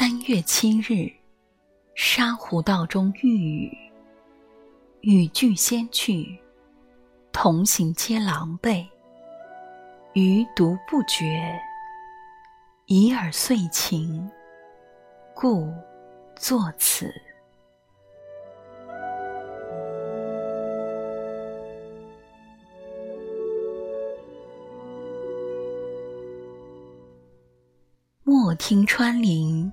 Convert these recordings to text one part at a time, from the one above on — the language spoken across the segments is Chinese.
三月七日，沙湖道中遇雨，雨具先去，同行皆狼狈。余独不觉，已耳遂晴，故作此。莫听穿林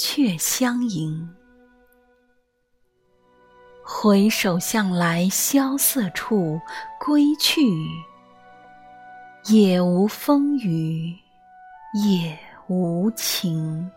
却相迎，回首向来萧瑟处，归去，也无风雨也无晴。